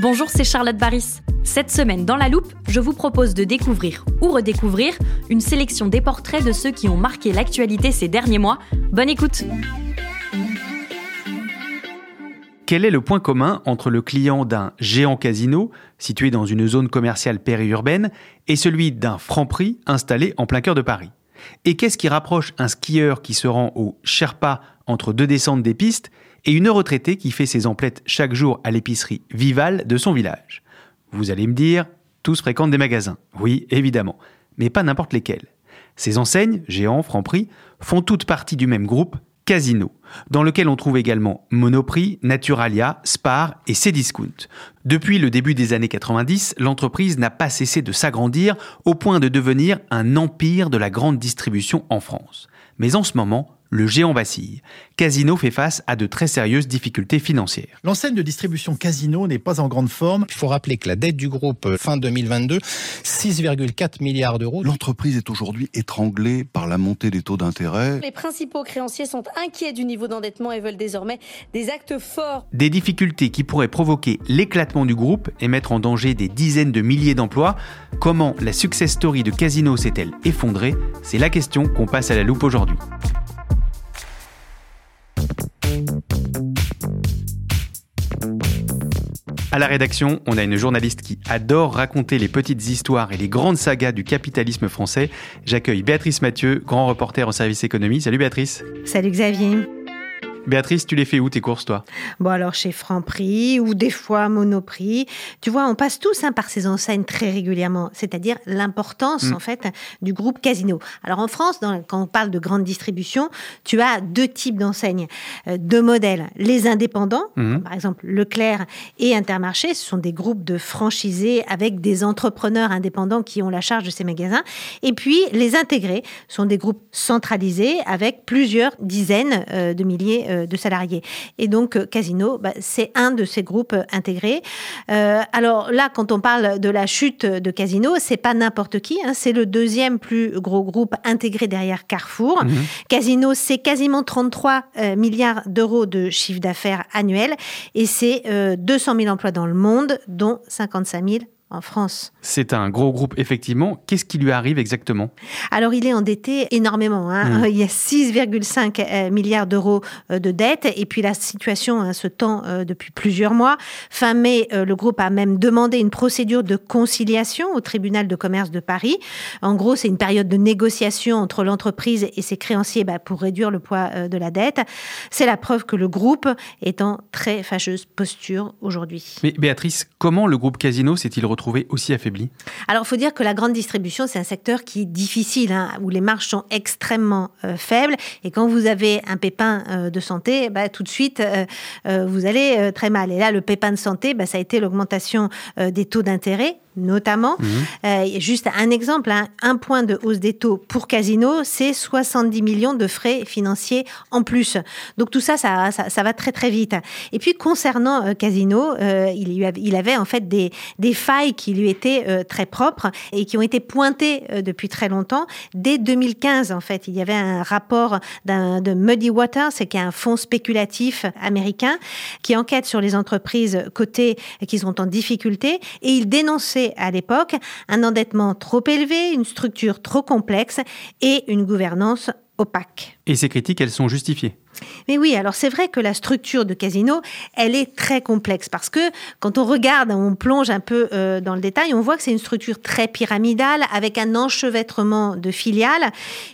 Bonjour, c'est Charlotte Baris. Cette semaine, dans la loupe, je vous propose de découvrir ou redécouvrir une sélection des portraits de ceux qui ont marqué l'actualité ces derniers mois. Bonne écoute Quel est le point commun entre le client d'un géant casino, situé dans une zone commerciale périurbaine, et celui d'un franc-prix installé en plein cœur de Paris? Et qu'est-ce qui rapproche un skieur qui se rend au Sherpa entre deux descentes des pistes et une retraitée qui fait ses emplettes chaque jour à l'épicerie Vival de son village Vous allez me dire, tous fréquentent des magasins. Oui, évidemment, mais pas n'importe lesquels. Ces enseignes, géants, franc-prix, font toutes partie du même groupe, Casino, dans lequel on trouve également Monoprix, Naturalia, Spar et Cdiscount. Depuis le début des années 90, l'entreprise n'a pas cessé de s'agrandir au point de devenir un empire de la grande distribution en France. Mais en ce moment, le géant vacille. Casino fait face à de très sérieuses difficultés financières. L'enseigne de distribution Casino n'est pas en grande forme. Il faut rappeler que la dette du groupe euh, fin 2022, 6,4 milliards d'euros. L'entreprise est aujourd'hui étranglée par la montée des taux d'intérêt. Les principaux créanciers sont inquiets du niveau d'endettement et veulent désormais des actes forts. Des difficultés qui pourraient provoquer l'éclatement du groupe et mettre en danger des dizaines de milliers d'emplois. Comment la success story de Casino s'est-elle effondrée? C'est la question qu'on passe à la loupe aujourd'hui. À la rédaction, on a une journaliste qui adore raconter les petites histoires et les grandes sagas du capitalisme français. J'accueille Béatrice Mathieu, grand reporter en service économie. Salut Béatrice. Salut Xavier. Béatrice, tu les fais où tes courses, toi? Bon, alors chez Franprix ou des fois Monoprix. Tu vois, on passe tous hein, par ces enseignes très régulièrement, c'est-à-dire l'importance, Mm. en fait, du groupe Casino. Alors en France, dans- quand on parle de grande distribution, tu as deux types d'enseignes, euh, deux modèles. Les indépendants, Mhm. par exemple Leclerc et Intermarché, ce sont des groupes de franchisés avec des entrepreneurs indépendants qui ont la charge de ces magasins. Et puis les intégrés sont des groupes centralisés avec plusieurs dizaines euh, de milliers euh, de salariés. Et donc euh, Casino, bah, c'est un de ces groupes euh, intégrés. Alors là, quand on parle de la chute de Casino, c'est pas n'importe qui. hein, c'est le deuxième plus gros groupe intégré derrière Carrefour. Mhm. Casino, c'est quasiment 33 euh, milliards d'euros de chiffre d'affaires annuel et c'est euh, 200 000 emplois dans le monde, dont 55 000 en France. C'est un gros groupe, effectivement. Qu'est-ce qui lui arrive exactement? Alors, il est endetté énormément. hein. Mm. Il y a 6,5 euh, milliards d'euros euh, de dette. Et puis, la situation hein, se tend euh, depuis plusieurs mois. Fin mai, euh, le groupe a même demandé une procédure de conciliation au tribunal de commerce de Paris. En gros, c'est une période de négociation entre l'entreprise et ses créanciers bah, pour réduire le poids euh, de la dette. C'est la preuve que le groupe est en très fâcheuse posture aujourd'hui. Mais Béatrice, comment le groupe Casino s'est-il retrouvé? Aussi affaibli Alors, il faut dire que la grande distribution, c'est un secteur qui est difficile, hein, où les marges sont extrêmement euh, faibles. Et quand vous avez un pépin euh, de santé, bah, tout de suite, euh, vous allez très mal. Et là, le pépin de santé, bah, ça a été l'augmentation des taux d'intérêt notamment. Euh, juste un exemple, hein, un point de hausse des taux pour Casino, c'est 70 millions de frais financiers en plus. Donc tout ça, ça, ça, ça va très très vite. Et puis concernant euh, Casino, euh, il, avait, il avait en fait des, des failles qui lui étaient très propres et qui ont été pointées depuis très longtemps. Dès 2015, en fait, il y avait un rapport de Muddy Waters, c'est qui est un fonds spéculatif américain qui enquête sur les entreprises cotées qui sont en difficulté et il dénonçait à l'époque un endettement trop élevé, une structure trop complexe et une gouvernance opaque. Et ces critiques, elles sont justifiées Mais oui, alors c'est vrai que la structure de Casino, elle est très complexe parce que quand on regarde, on plonge un peu euh, dans le détail, on voit que c'est une structure très pyramidale avec un enchevêtrement de filiales.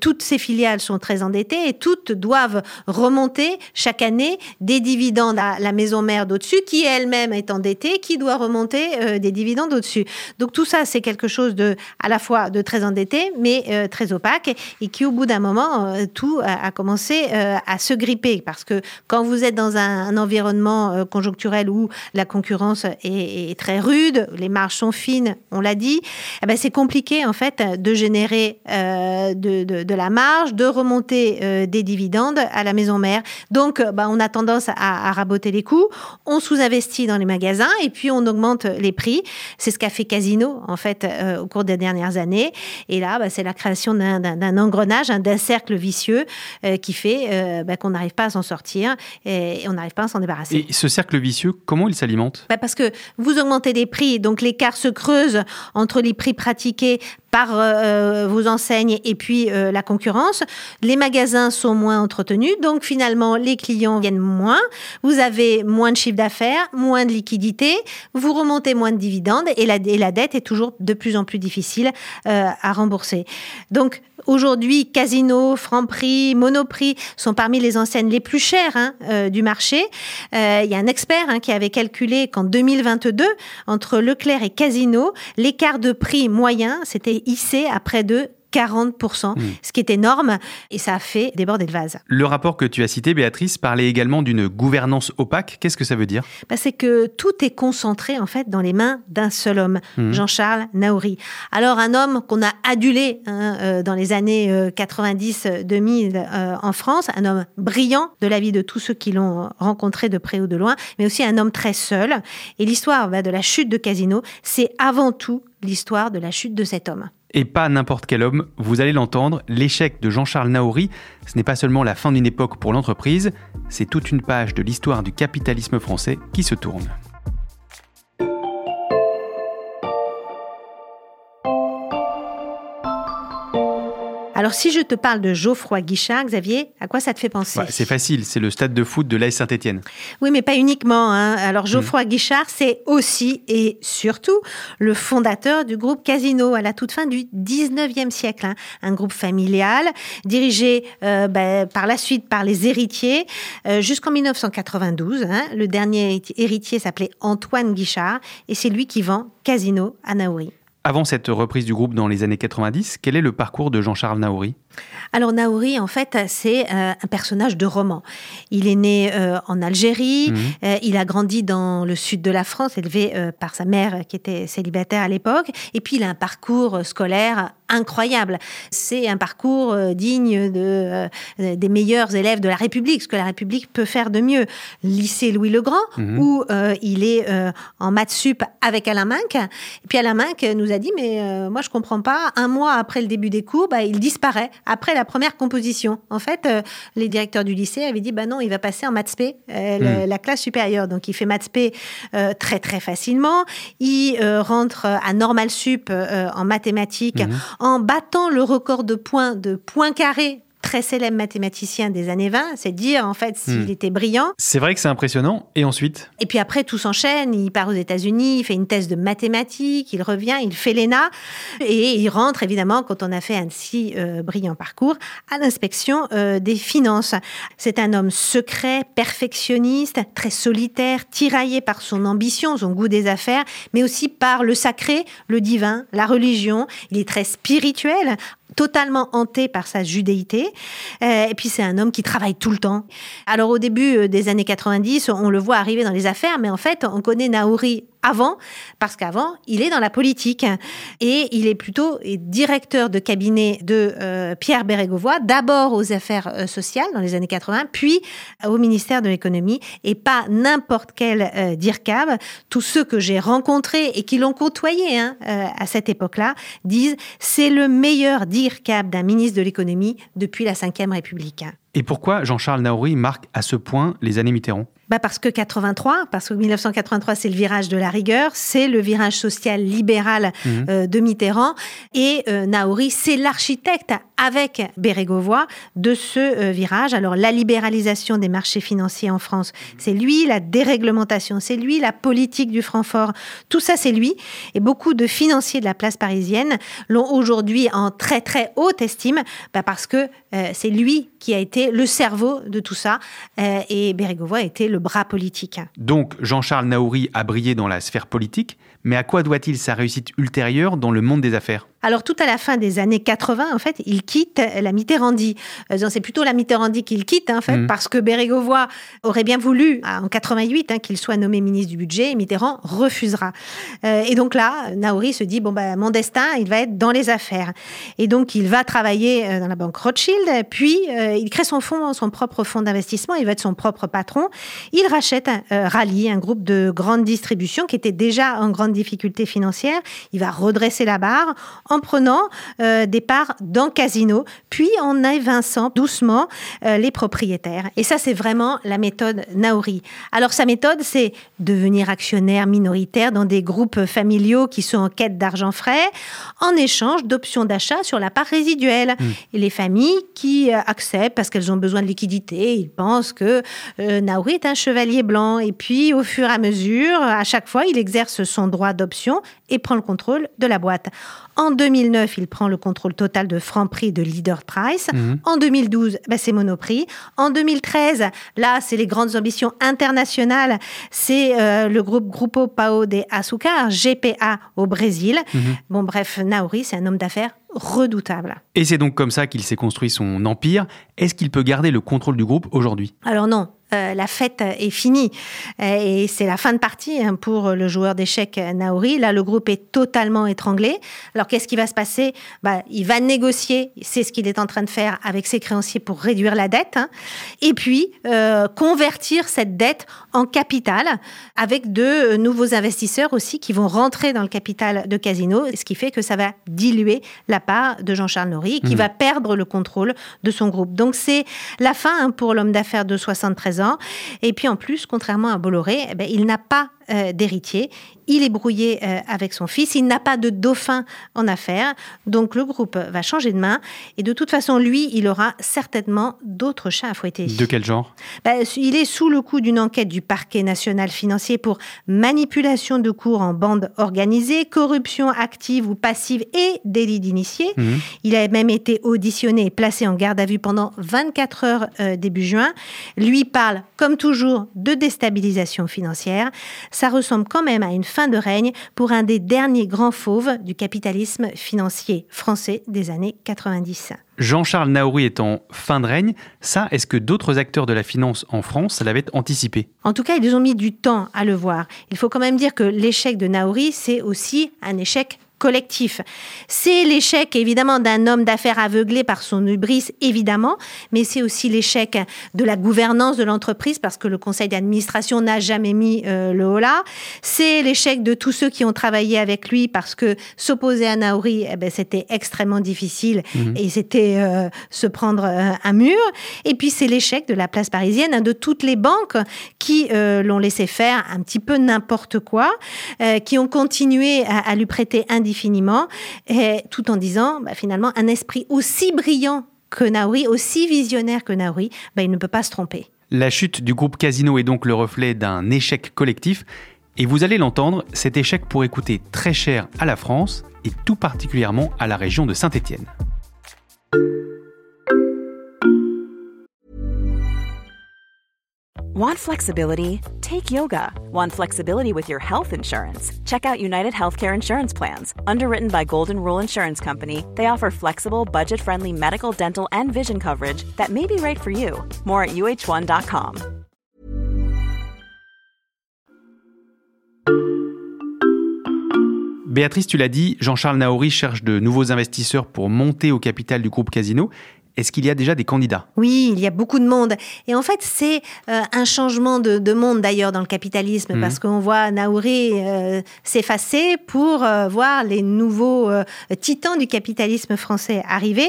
Toutes ces filiales sont très endettées et toutes doivent remonter chaque année des dividendes à la maison mère d'au-dessus qui elle-même est endettée, qui doit remonter euh, des dividendes au-dessus. Donc tout ça, c'est quelque chose de à la fois de très endetté, mais euh, très opaque et qui au bout d'un moment, tout a, commencé à se gripper parce que quand vous êtes dans un, environnement conjoncturel où la concurrence est, très rude, les marges sont fines, on l'a dit, eh ben c'est compliqué en fait de générer euh, de, la marge, de remonter euh, des dividendes à la maison mère. Donc, bah, on a tendance à, raboter les coûts, on sous-investit dans les magasins et puis on augmente les prix. C'est ce qu'a fait Casino en fait euh, au cours des dernières années. Et là, bah, c'est la création d'un engrenage, d'un cercle vicieux qui fait bah, qu'on n'arrive pas à s'en sortir et, on n'arrive pas à s'en débarrasser. Et ce cercle vicieux, comment il s'alimente? Parce que vous augmentez des prix, donc l'écart se creuse entre les prix pratiqués par euh, euh, vos enseignes et puis euh, la concurrence. Les magasins sont moins entretenus, donc finalement les clients viennent moins. Vous avez moins de chiffre d'affaires, moins de liquidité, vous remontez moins de dividendes et la, et la dette est toujours de plus en plus difficile à rembourser. Donc Aujourd'hui, Casino, Franprix, Monoprix sont parmi les enseignes les plus chères hein, du marché. Il y a un expert hein, qui avait calculé qu'en 2022, entre Leclerc et Casino, l'écart de prix moyen, c'était hissé à près de 40%, hmm. ce qui est énorme, et ça a fait déborder le vase. Le rapport que tu as cité, Béatrice, parlait également d'une gouvernance opaque. Qu'est-ce que ça veut dire? Bah, C'est que tout est concentré en fait dans les mains d'un seul homme, hmm. Jean-Charles Naouri. Alors un homme qu'on a adulé hein, euh, dans les années 90-2000 euh, euh, en France, un homme brillant de la vie de tous ceux qui l'ont rencontré de près ou de loin, mais aussi un homme très seul. Et l'histoire bah, de la chute de Casino, c'est avant tout l'histoire de la chute de cet homme et pas n'importe quel homme. Vous allez l'entendre, l'échec de Jean-Charles Naouri, ce n'est pas seulement la fin d'une époque pour l'entreprise, c'est toute une page de l'histoire du capitalisme français qui se tourne. Alors, si je te parle de Geoffroy Guichard, Xavier, à quoi ça te fait penser? C'est facile, c'est le stade de foot de l'AS Saint-Etienne. Oui, mais pas uniquement. Hein. Alors, Geoffroy Guichard, c'est aussi et surtout le fondateur du groupe Casino à la toute fin du 19e siècle. Hein. Un groupe familial dirigé euh, ben, par la suite par les héritiers euh, jusqu'en 1992. Hein. Le dernier héritier s'appelait Antoine Guichard et c'est lui qui vend Casino à Naouri. Avant cette reprise du groupe dans les années 90, quel est le parcours de Jean-Charles Naouri? Alors Naouri, en fait, c'est euh, un personnage de roman. Il est né euh, en Algérie, mhm. euh, il a grandi dans le sud de la France, élevé par sa mère qui était célibataire à l'époque, et puis il a un parcours scolaire incroyable. C'est un parcours digne de, des meilleurs élèves de la République, ce que la République peut faire de mieux. Lycée Louis-le-Grand, mhm. où il est en maths sup avec Alain Minck. Et puis Alain Minck nous a dit, mais moi je comprends pas, un mois après le début des cours, bah, il disparaît après la première composition. En fait, euh, les directeurs du lycée avaient dit, bah non, il va passer en maths P, euh, hmm. la classe supérieure. Donc, il fait maths P euh, très, très facilement. Il rentre à Normal Sup en mathématiques hmm. en battant le record de points de points carrés très célèbre mathématicien des années 20, c'est dire en fait s'il hmm. était brillant. C'est vrai que c'est impressionnant. Et ensuite? Et puis après, tout s'enchaîne. Il part aux États-Unis, il fait une thèse de mathématiques, il revient, il fait l'ENA et il rentre évidemment, quand on a fait un si euh, brillant parcours, à l'inspection euh, des finances. C'est un homme secret, perfectionniste, très solitaire, tiraillé par son ambition, son goût des affaires, mais aussi par le sacré, le divin, la religion. Il est très spirituel, totalement hanté par sa judéité. Euh, et puis c'est un homme qui travaille tout le temps. Alors au début euh, des années 90, on le voit arriver dans les affaires, mais en fait, on connaît Naouri avant, parce qu'avant, il est dans la politique et il est plutôt directeur de cabinet de euh, Pierre Bérégovoy, d'abord aux affaires euh, sociales dans les années 80, puis au ministère de l'économie et pas n'importe quel euh, DIRCAB. Tous ceux que j'ai rencontrés et qui l'ont côtoyé hein, à cette époque-là disent c'est le meilleur DIRCAB d'un ministre de l'économie depuis la Ve République. Et pourquoi Jean-Charles Naouri marque à ce point les années Mitterrand? Bah Parce que 83, parce que 1983, c'est le virage de la rigueur, c'est le virage social libéral mhm. euh, de Mitterrand. Et euh, Naouri, c'est l'architecte avec Bérégovoy de ce virage. Alors la libéralisation des marchés financiers en France, c'est lui, la déréglementation, c'est lui, la politique du Francfort, tout ça c'est lui. Et beaucoup de financiers de la place parisienne l'ont aujourd'hui en très très haute estime bah, parce que c'est lui qui a été le cerveau de tout ça et Bérégovoy a été le bras politique. Donc Jean-Charles Naouri a brillé dans la sphère politique, mais à quoi doit-il sa réussite ultérieure dans le monde des affaires? Alors tout à la fin des années 80, en fait, il quitte la Mitterrandie. Euh, c'est plutôt la Mitterrandie qu'il quitte, en fait, mmh. parce que Bérégovoy aurait bien voulu, en 88, hein, qu'il soit nommé ministre du budget, et Mitterrand refusera. Euh, et donc là, Naouri se dit, bon, ben, mon destin, il va être dans les affaires. Et donc, il va travailler euh, dans la banque Rothschild, puis il crée son fonds, son propre fonds d'investissement, il va être son propre patron. Il rachète Rally, un groupe de grande distribution qui était déjà en grande difficulté financière. Il va redresser la barre en prenant euh, des parts dans Casino, puis en évinçant doucement euh, les propriétaires. Et ça, c'est vraiment la méthode Naori. Alors sa méthode, c'est devenir actionnaire minoritaire dans des groupes familiaux qui sont en quête d'argent frais, en échange d'options d'achat sur la part résiduelle. Hmm. Et les familles qui euh, acceptent parce qu'elles ont besoin de liquidité, ils pensent que Naori est un chevalier blanc. Et puis, au fur et à mesure, à chaque fois, il exerce son droit d'option et prend le contrôle de la boîte. En 2009, il prend le contrôle total de Franprix de Leader Price. Mhm. En 2012, bah, c'est Monoprix. En 2013, là, c'est les grandes ambitions internationales. C'est euh, le groupe Grupo Pao de Açúcar, GPA au Brésil. Mhm. Bon, bref, Naori, c'est un homme d'affaires redoutable. Et c'est donc comme ça qu'il s'est construit son empire. Est-ce qu'il peut garder le contrôle du groupe aujourd'hui? Alors non, euh, la fête est finie. Euh, et c'est la fin de partie hein, pour le joueur d'échecs Naori. Là, le groupe est totalement étranglé. Alors, qu'est-ce qui va se passer? Bah, Il va négocier, c'est ce qu'il est en train de faire avec ses créanciers pour réduire la dette. Hein. et puis, euh, convertir cette dette en capital avec de nouveaux investisseurs aussi qui vont rentrer dans le capital de Casino, ce qui fait que ça va diluer la part de Jean-Charles Nauri, qui mmh. va perdre le contrôle de son groupe. Donc, c'est la fin hein, pour l'homme d'affaires de 73 et puis en plus, contrairement à Bolloré, eh ben, il n'a pas euh, d'héritier. Il est brouillé euh, avec son fils. Il n'a pas de dauphin en affaires. Donc le groupe va changer de main. Et de toute façon, lui, il aura certainement d'autres chats à fouetter. De quel genre? Ben, Il est sous le coup d'une enquête du parquet national financier pour manipulation de cours en bande organisée, corruption active ou passive et délit d'initié. Mhm. Il a même été auditionné et placé en garde à vue pendant 24 heures euh, début juin. Lui parle, comme toujours, de déstabilisation financière ça ressemble quand même à une fin de règne pour un des derniers grands fauves du capitalisme financier français des années 90. Jean-Charles Naouri est en fin de règne. Ça, est-ce que d'autres acteurs de la finance en France l'avaient anticipé? En tout cas, ils ont mis du temps à le voir. Il faut quand même dire que l'échec de Naouri, c'est aussi un échec collectif. C'est l'échec évidemment d'un homme d'affaires aveuglé par son hubris, évidemment, mais c'est aussi l'échec de la gouvernance de l'entreprise parce que le conseil d'administration n'a jamais mis euh, le haut là. C'est l'échec de tous ceux qui ont travaillé avec lui parce que s'opposer à Naori, eh ben, c'était extrêmement difficile mhm. et c'était euh, se prendre euh, un mur. Et puis c'est l'échec de la place parisienne, hein, de toutes les banques qui l'ont laissé faire un petit peu n'importe quoi, qui ont continué à, à lui prêter un et tout en disant bah, finalement un esprit aussi brillant que Naouri, aussi visionnaire que Naouri, bah, il ne peut pas se tromper. La chute du groupe Casino est donc le reflet d'un échec collectif. Et vous allez l'entendre, cet échec pourrait coûter très cher à la France et tout particulièrement à la région de Saint-Étienne. Want flexibility? Take yoga. Want flexibility with your health insurance? Check out United Healthcare Insurance Plans. Underwritten by Golden Rule Insurance Company, they offer flexible, budget friendly medical, dental, and vision coverage that may be right for you. More at uh1.com. Béatrice, tu l'as dit, Jean-Charles Naouri cherche de nouveaux investisseurs pour monter au capital du groupe Casino. Est-ce qu'il y a déjà des candidats? Oui, il y a beaucoup de monde. Et en fait, c'est euh, un changement de, monde d'ailleurs dans le capitalisme, Mhm. parce qu'on voit Naouri euh, s'effacer pour euh, voir les nouveaux titans du capitalisme français arriver.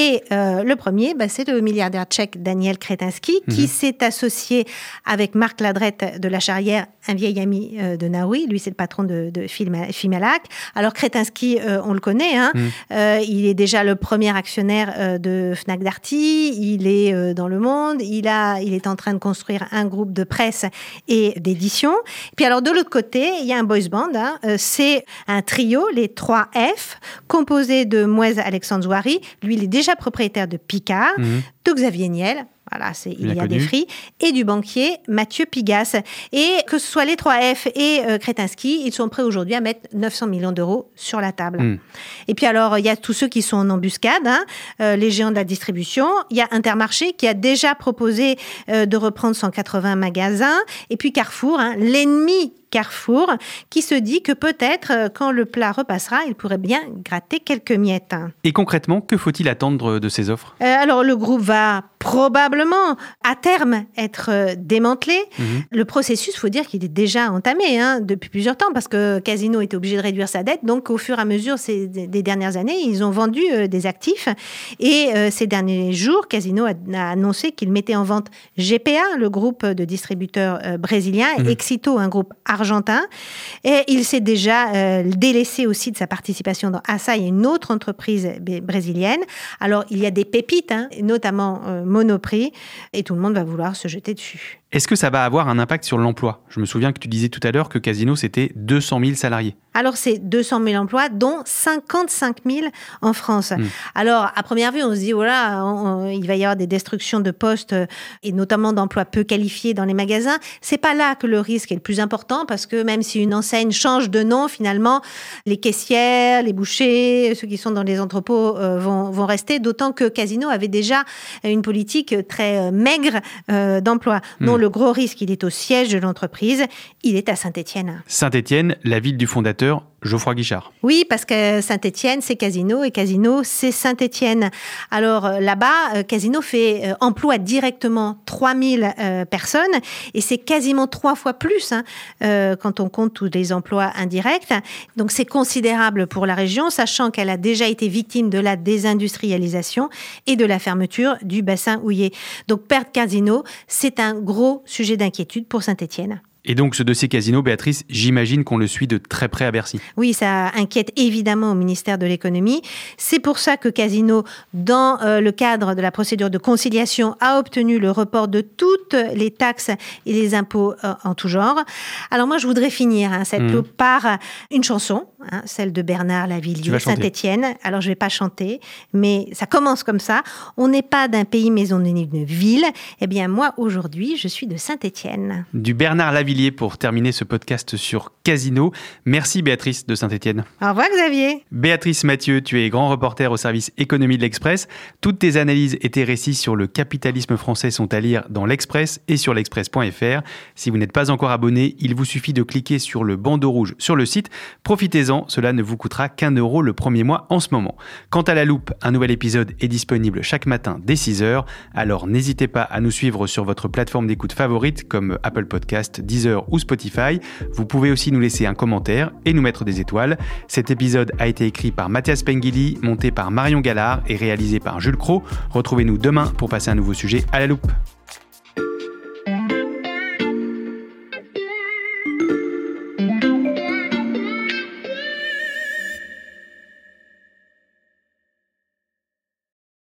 Et euh, le premier, bah, c'est le milliardaire tchèque Daniel Kretinsky, qui Mhm. s'est associé avec Marc Ladrette de la Charrière, un vieil ami euh, de Naouri. Lui, c'est le patron de, de Filmalac. Alors Kretinsky, euh, on le connaît. Hein, Mhm. il est déjà le premier actionnaire de Fnac Darty. Il est dans le monde. Il a, il est en train de construire un groupe de presse et d'édition. Puis alors de l'autre côté, il y a un boys band. hein. C'est un trio, les 3 F, composé de Mouez Alexandre Zouari. Lui, il est déjà propriétaire de Picard, Mhm. de Xavier Niel. Voilà, c'est il y a des fris et du banquier Mathieu Pigas. Et que ce soit les 3F et euh, Kretinsky, ils sont prêts aujourd'hui à mettre 900 millions d'euros sur la table. Mm. Et puis alors, il y a tous ceux qui sont en embuscade, hein, euh, les géants de la distribution. Il y a Intermarché qui a déjà proposé euh, de reprendre 180 magasins. Et puis Carrefour, hein, l'ennemi Carrefour, qui se dit que peut-être, euh, quand le plat repassera, il pourrait bien gratter quelques miettes. Et concrètement, que faut-il attendre de ces offres? Euh, alors, le groupe va probablement, à terme, être euh, démantelé. Mhm. Le processus, faut dire qu'il est déjà entamé hein, depuis plusieurs temps, parce que Casino était obligé de réduire sa dette. Donc, au fur et à mesure ces, des dernières années, ils ont vendu euh, des actifs. Et euh, ces derniers jours, Casino a, a annoncé qu'il mettait en vente GPA, le groupe de distributeurs euh, brésiliens, et Exito, un groupe argentin. Et il s'est déjà euh, délaissé aussi de sa participation dans Asahi, une autre entreprise brésilienne. Alors, il y a des pépites, hein, notamment euh, Monoprix, et tout le monde va vouloir se jeter dessus. Est-ce que ça va avoir un impact sur l'emploi? Je me souviens que tu disais tout à l'heure que Casino, c'était 200 000 salariés. Alors, c'est 200 000 emplois, dont 55 000 en France. Mm. Alors, à première vue, on se dit, voilà, on- on- il va y avoir des destructions de postes euh, et notamment d'emplois peu qualifiés dans les magasins. C'est pas là que le risque est le plus important parce que même si une enseigne change de nom, finalement, les caissières, les bouchers, ceux qui sont dans les entrepôts euh, vont, vont rester. D'autant que Casino avait déjà une politique très euh, maigre euh, d'emploi. Le gros risque, il est au siège de l'entreprise. Il est à Saint-Étienne. Saint-Étienne, la ville du fondateur, Geoffroy Guichard. Oui, parce que Saint-Étienne, c'est Casino et Casino, c'est Saint-Étienne. Alors euh, là-bas, euh, Casino fait euh, emploie directement 3000 euh, personnes et c'est quasiment trois fois plus hein, quand on compte tous les emplois indirects. Donc c'est considérable pour la région, sachant qu'elle a déjà été victime de la désindustrialisation et de la fermeture du bassin houillé. Donc perdre Casino, c'est un gros sujet d'inquiétude pour Saint-Étienne. Et donc ce dossier Casino, Béatrice, j'imagine qu'on le suit de très près à Bercy. Oui, ça inquiète évidemment au ministère de l'économie. C'est pour ça que Casino, dans euh, le cadre de la procédure de conciliation, a obtenu le report de toutes les taxes et les impôts euh, en tout genre. Alors moi, je voudrais finir hein, cette loupe par une chanson, hein, celle de Bernard Lavillier. Saint-Étienne. Alors je vais pas chanter, mais ça commence comme ça. On n'est pas d'un pays, mais on est d'une ville. Eh bien moi, aujourd'hui, je suis de Saint-Étienne. Du Bernard Lavillier pour terminer ce podcast sur Casino. Merci Béatrice de Saint-Étienne. Au revoir Xavier. Béatrice Mathieu, tu es grand reporter au service économie de l'Express. Toutes tes analyses et tes récits sur le capitalisme français sont à lire dans l'Express et sur l'express.fr. Si vous n'êtes pas encore abonné, il vous suffit de cliquer sur le bandeau rouge sur le site. Profitez-en, cela ne vous coûtera qu'un euro le premier mois en ce moment. Quant à la loupe, un nouvel épisode est disponible chaque matin dès 6h, alors n'hésitez pas à nous suivre sur votre plateforme d'écoute favorite comme Apple Podcast, Ou Spotify. Vous pouvez aussi nous laisser un commentaire et nous mettre des étoiles. Cet épisode a été écrit par Mathias Pengili, monté par Marion Gallard et réalisé par Jules Cro. Retrouvez-nous demain pour passer un nouveau sujet à la loupe.